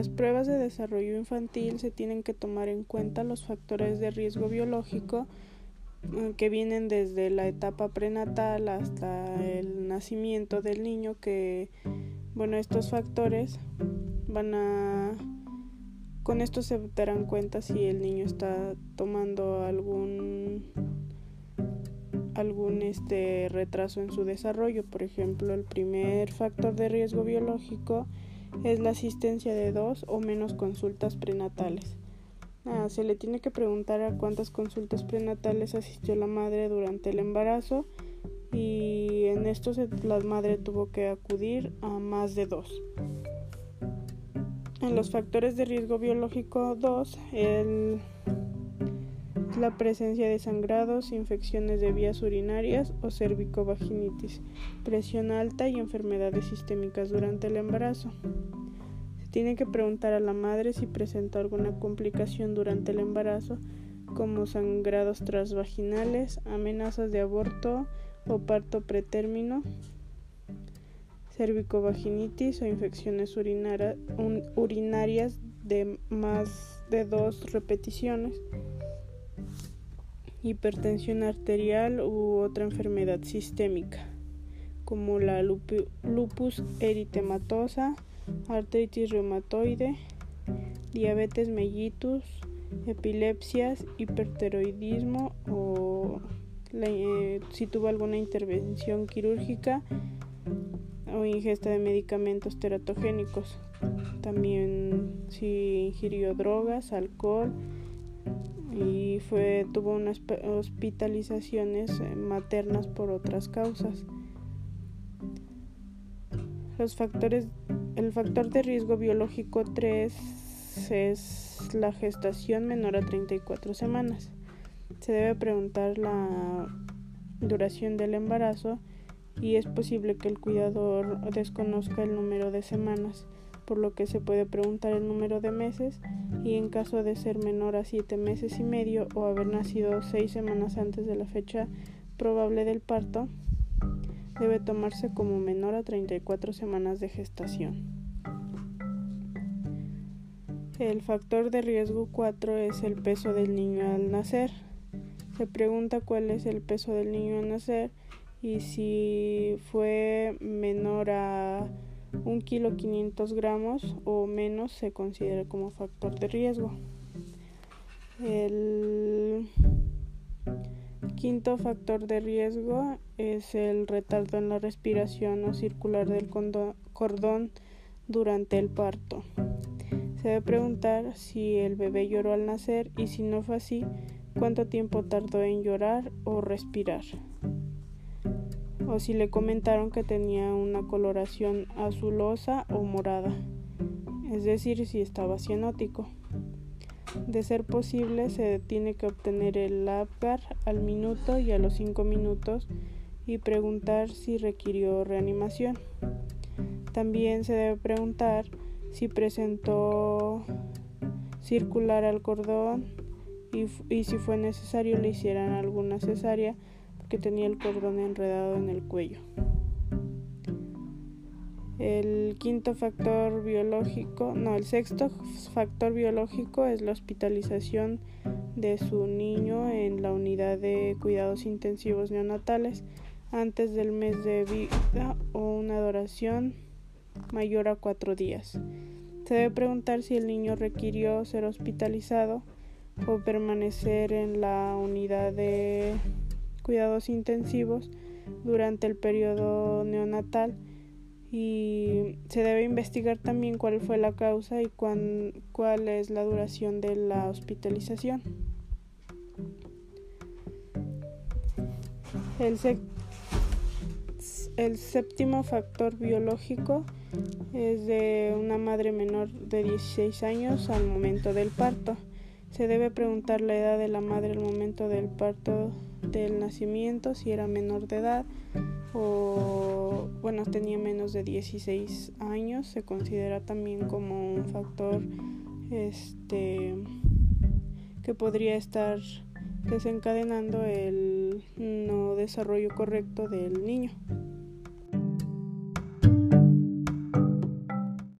las pruebas de desarrollo infantil se tienen que tomar en cuenta los factores de riesgo biológico eh, que vienen desde la etapa prenatal hasta el nacimiento del niño que bueno estos factores van a con esto se darán cuenta si el niño está tomando algún algún este retraso en su desarrollo. Por ejemplo, el primer factor de riesgo biológico es la asistencia de dos o menos consultas prenatales. Se le tiene que preguntar a cuántas consultas prenatales asistió la madre durante el embarazo y en esto la madre tuvo que acudir a más de dos. En los factores de riesgo biológico 2, el, la presencia de sangrados, infecciones de vías urinarias o cervicovaginitis, presión alta y enfermedades sistémicas durante el embarazo. Se tiene que preguntar a la madre si presentó alguna complicación durante el embarazo, como sangrados transvaginales, amenazas de aborto o parto pretérmino, cervicovaginitis o infecciones urinarias de más de dos repeticiones, hipertensión arterial u otra enfermedad sistémica, como la lupus eritematosa, artritis reumatoide, diabetes mellitus, epilepsias, hiperteroidismo o eh, si tuvo alguna intervención quirúrgica o ingesta de medicamentos teratogénicos. También si ingirió drogas, alcohol tuvo unas hospitalizaciones eh, maternas por otras causas. Los factores el factor de riesgo biológico 3 es la gestación menor a 34 semanas. Se debe preguntar la duración del embarazo y es posible que el cuidador desconozca el número de semanas, por lo que se puede preguntar el número de meses y en caso de ser menor a 7 meses y medio o haber nacido 6 semanas antes de la fecha probable del parto, debe tomarse como menor a 34 semanas de gestación. El factor de riesgo 4 es el peso del niño al nacer. Se pregunta cuál es el peso del niño al nacer y si fue menor a 1 kilo 500 gramos o menos se considera como factor de riesgo. El quinto factor de riesgo es el retardo en la respiración o circular del cordón durante el parto. Se debe preguntar si el bebé lloró al nacer y si no fue así, cuánto tiempo tardó en llorar o respirar o si le comentaron que tenía una coloración azulosa o morada, es decir, si estaba cianótico. De ser posible, se tiene que obtener el APGAR al minuto y a los 5 minutos y preguntar si requirió reanimación. También se debe preguntar si presentó circular al cordón y, y si fue necesario le hicieran alguna cesárea que tenía el cordón enredado en el cuello. El quinto factor biológico, no, el sexto factor biológico es la hospitalización de su niño en la unidad de cuidados intensivos neonatales antes del mes de vida o una duración mayor a cuatro días. Se debe preguntar si el niño requirió ser hospitalizado o permanecer en la unidad de cuidados intensivos durante el periodo neonatal y se debe investigar también cuál fue la causa y cuál es la duración de la hospitalización. El, el séptimo factor biológico es de una madre menor de 16 años al momento del parto. Se debe preguntar la edad de la madre al momento del parto del nacimiento, si era menor de edad o bueno, tenía menos de 16 años, se considera también como un factor este que podría estar desencadenando el no desarrollo correcto del niño.